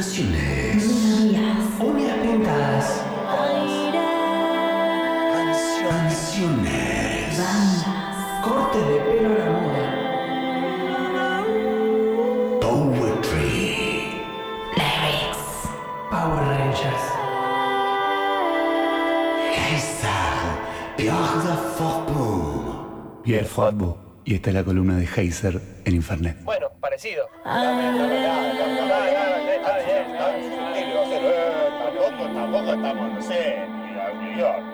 Alucinaciones. Melodías. Uñas pintadas. Aire. Canciones. Bandas. Cortes de pelo a la moda. Poetry. Lyrics. Power Rangers. Heiser. Pierre de. Pierre Fortboom. Y esta es la columna de Heiser en Infernet. Parecido. Tampoco estamos, no sé, a New York.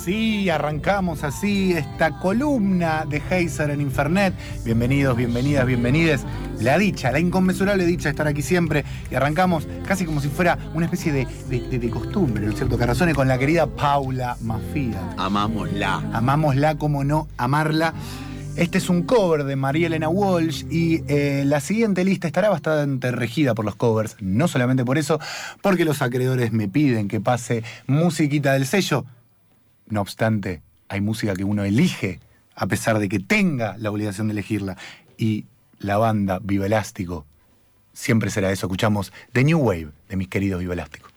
Así, arrancamos así esta columna de Heiser en Infernet. Bienvenidos, bienvenidas, bienvenides. La dicha, la inconmensurable dicha de estar aquí siempre. Y arrancamos casi como si fuera una especie de, de- de- de costumbre, ¿no es cierto? Que razone con la querida Paula Mafia. Amámosla. Amámosla, como no amarla. Este es un cover de María Elena Walsh y eh, la siguiente lista estará bastante regida por los covers, no solamente por eso, porque los acreedores me piden que pase musiquita del sello. No obstante, hay música que uno elige a pesar de que tenga la obligación de elegirla. Y la banda Viva Elástico siempre será eso. Escuchamos The New Wave de mis queridos Viva Elástico.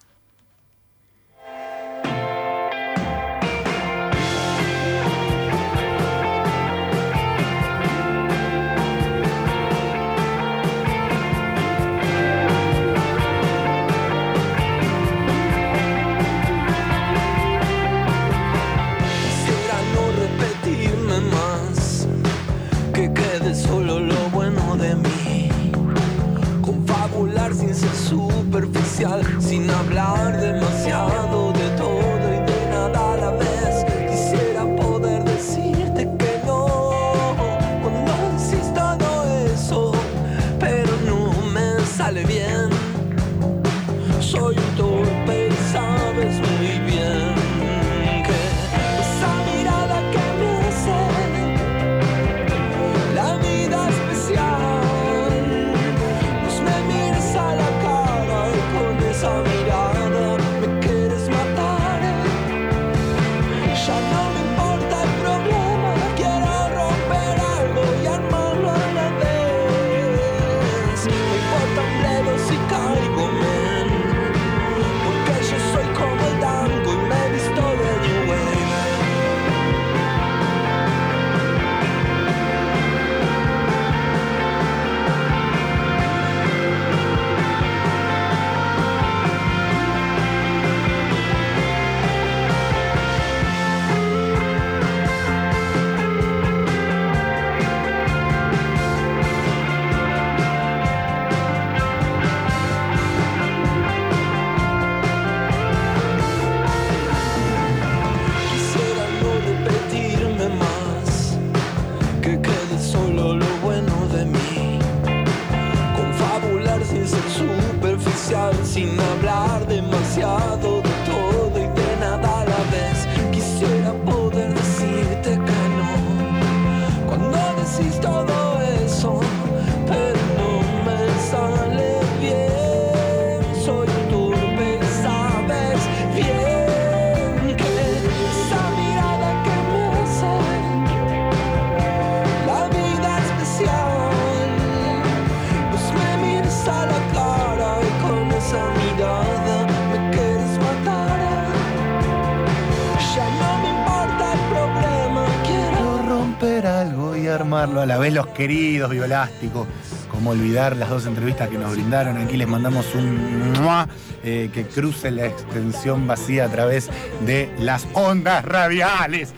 Hornear algo y armarlo. A la vez los queridos Violásticos, como olvidar las dos entrevistas que nos brindaron. Aquí les mandamos un mua eh, que cruce la extensión vacía a través de las ondas radiales.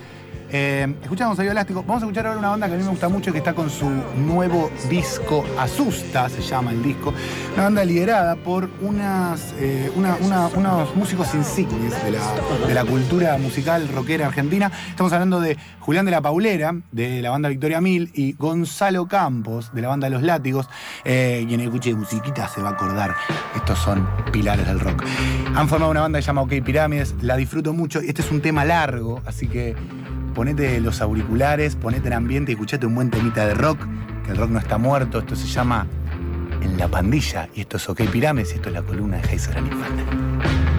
Eh, escuchamos a Bioelástico. Vamos a escuchar ahora una banda que a mí me gusta mucho que está con su nuevo disco Asusta, se llama el disco. Una banda liderada por unas, eh, unos músicos insignes de la, de la cultura musical rockera argentina. Estamos hablando de Julián de la Paulera, de la banda Victoria Mil, y Gonzalo Campos, de la banda Los Látigos. Eh, quien escuche musiquita se va a acordar. Estos son pilares del rock. Han formado una banda que se llama OK Pirámides. La disfruto mucho. Este es un tema largo, así que ponete los auriculares, ponete en ambiente y escuchate un buen temita de rock, que el rock no está muerto, esto se llama En la pandilla, y esto es OK Pirámides, y esto es la columna de Heiser Infante.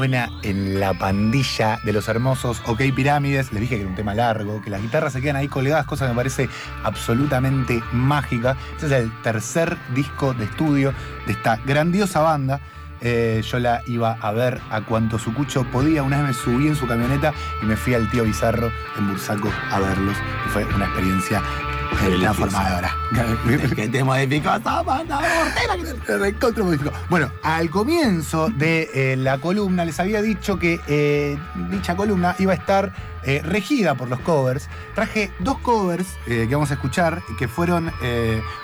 Suena en la pandilla de los hermosos OK Pirámides. Les dije que era un tema largo, que las guitarras se quedan ahí colgadas, cosa que me parece absolutamente mágica. Este es el tercer disco de estudio de esta grandiosa banda. Eh, yo la iba a ver a cuanto Sucucho podía. Una vez me subí en su camioneta y me fui al tío Bizarro en Bursaco a verlos. Y fue una experiencia Beneficio. transformadora. que te modificó banda. Bueno, al comienzo de eh, la columna les había dicho que eh, dicha columna iba a estar eh, regida por los covers. Traje dos covers que vamos a escuchar que fueron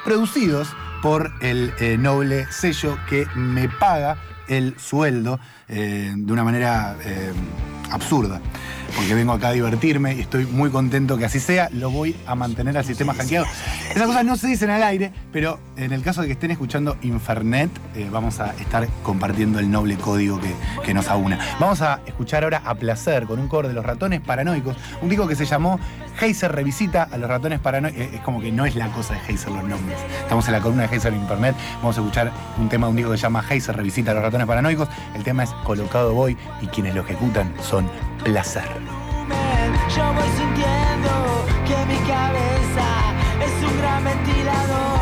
producidos por el noble sello que me paga el sueldo de una manera absurda. Porque vengo acá a divertirme y estoy muy contento que así sea. Lo voy a mantener al sistema hackeado. Esas cosas no se dicen al aire, pero en el caso de que estén escuchando Infernet, eh, vamos a estar compartiendo el noble código que, que nos aúna. Vamos a escuchar ahora a placer con un cover de los ratones paranoicos, un disco que se llamó Heiser revisita a los ratones paranoicos. Es como que no es la cosa de Heiser los nombres. Estamos en la columna de Heiser en Internet. Vamos a escuchar un tema de un disco que se llama Heiser revisita a los ratones paranoicos. El tema es Colocado Voy y quienes lo ejecutan son Placer. Yo voy sintiendo que mi cabeza es un gran ventilador.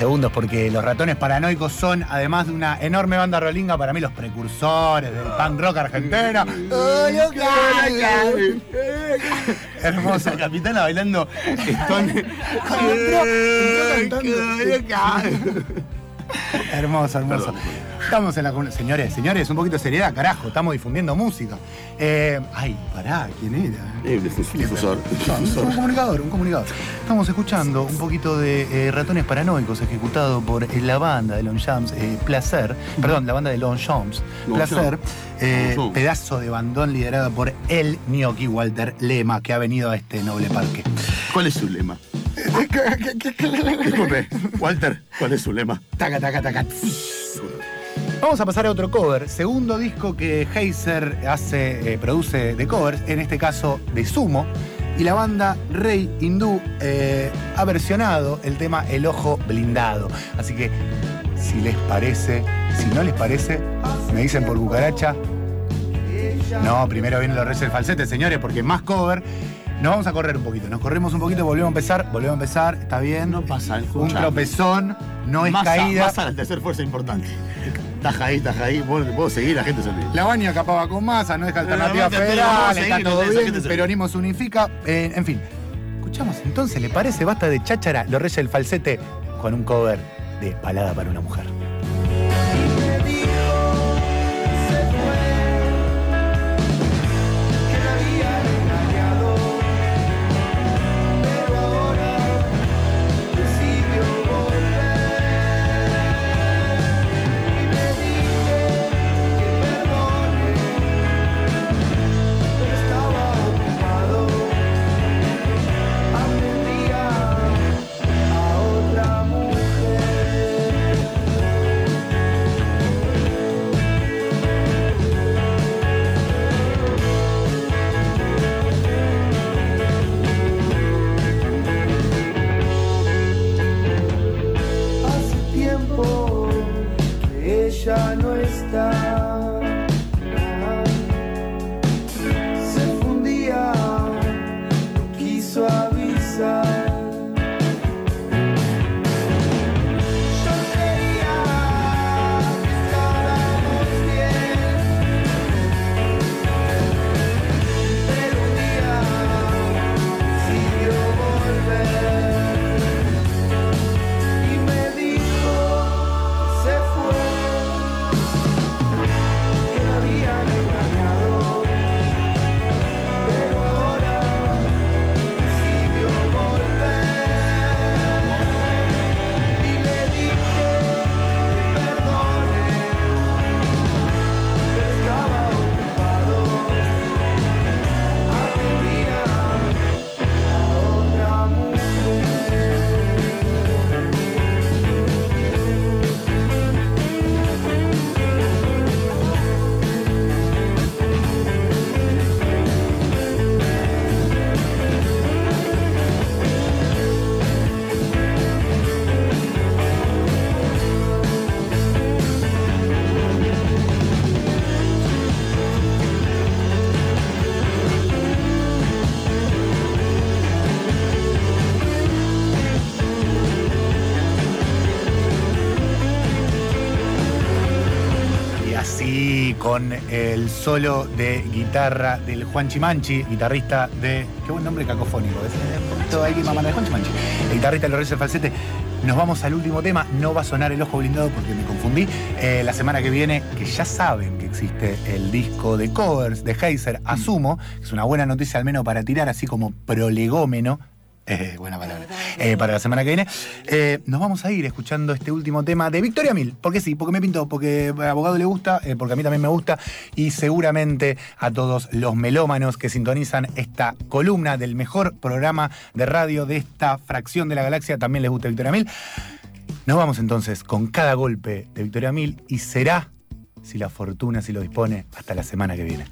Segundos porque los ratones paranoicos son, además de una enorme banda rolinga, para mí los precursores del punk rock argentino. Hermoso. La capitana bailando Stone. Hermoso, hermoso. Estamos en la. Señores, señores, un poquito de seriedad, carajo. Estamos difundiendo música. Eh, ay, pará, ¿quién era? Eh, difus- Difusor. No, un comunicador, un comunicador. Estamos escuchando un poquito de eh, Ratones Paranoicos ejecutado por eh, la banda de Longchamps, eh, Placer, perdón, la banda de Longchamps, Placer, eh, pedazo de bandón liderado por el gnocchi Walter Lema, que ha venido a este noble parque. ¿Cuál es su lema? Disculpe, Walter, ¿cuál es su lema? Taca, taca, taca. Vamos a pasar a otro cover, segundo disco que Heiser hace, eh, produce de covers, en este caso de Sumo, y la banda Rey Hindú eh, ha versionado el tema El Ojo Blindado. Así que, si les parece, si no les parece, me dicen por cucaracha. No, primero vienen los reyes del falsete, señores, porque más cover. Nos vamos a correr un poquito, nos corremos un poquito, volvemos a empezar, volvemos a empezar, está bien. No pasa, Un escucha. tropezón, no es Massa, caída. Massa, la tercera fuerza importante. Taja ahí, taja ahí. Puedo seguir, la gente se olvida. La baña capaba con masa, no es alternativa Pero, pero, federal, a está seguir, todo bien, se- peronismo se unifica, eh, en fin. Escuchamos entonces, ¿le parece? Basta de cháchara, los reyes del falsete, con un cover de Palada para una mujer solo de guitarra del Juan Chimanchi, guitarrista de. Qué buen nombre cacofónico, ¿ves? Todo hay que mamar de Juan Chimanchi. El guitarrista de del Falsete. Nos vamos al último tema, no va a sonar el ojo blindado porque me confundí. Eh, la semana que viene, que ya saben que existe el disco de covers de Heiser, asumo, que es una buena noticia al menos para tirar así como prolegómeno eh, buena palabra. Eh, para la semana que viene. Eh, nos vamos a ir escuchando este último tema de Victoria Mil. Porque sí, porque me pintó, porque a abogado le gusta, eh, porque a mí también me gusta. Y seguramente a todos los melómanos que sintonizan esta columna del mejor programa de radio de esta fracción de la galaxia también les gusta Victoria Mil. Nos vamos entonces con cada golpe de Victoria Mil y será, si la fortuna si lo dispone, hasta la semana que viene.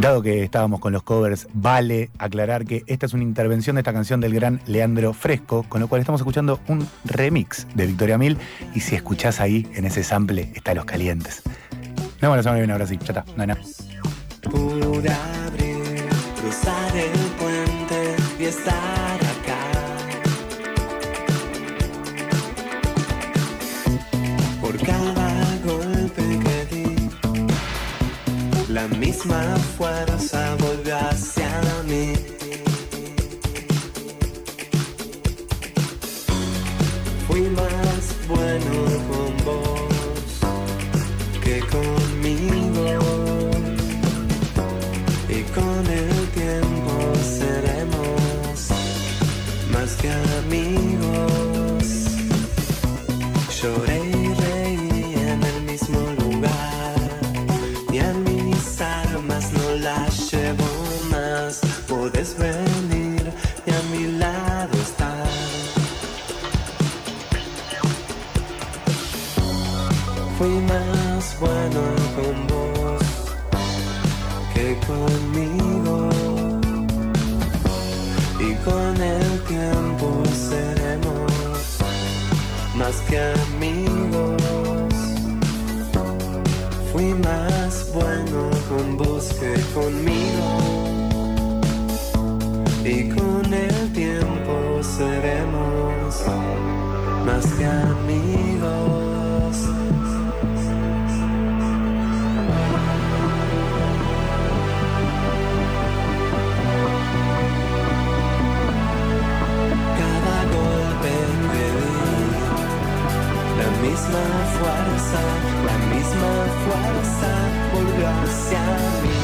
Dado que estábamos con los covers, vale aclarar que esta es una intervención de esta canción del gran Leandro Fresco, con lo cual estamos escuchando un remix de Victoria Mil. Y si escuchás ahí, en ese sample, está Los Calientes. Vemos la semana que viene, ahora sí, ya está, no misma fuerza volvió hacia mí. Fui más bueno más bueno con vos que conmigo. Y con el tiempo seremos más que amigos. Misma fuerza, la misma fuerza volvió hacia mí.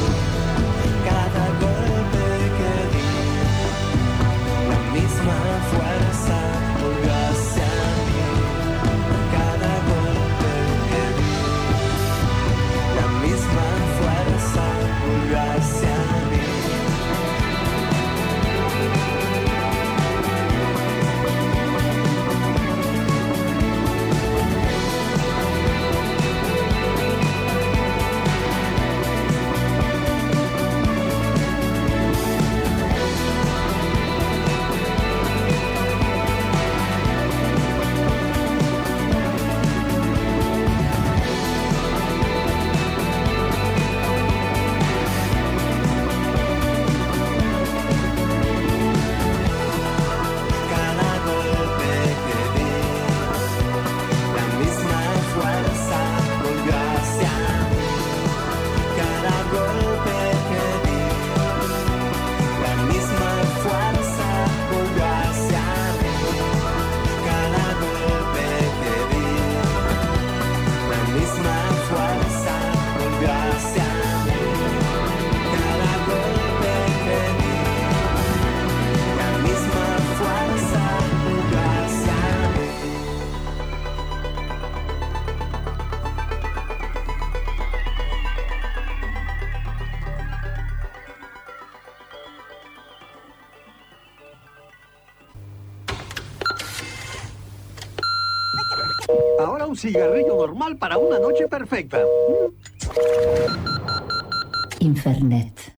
Cigarrillo normal para una noche perfecta. Infernet.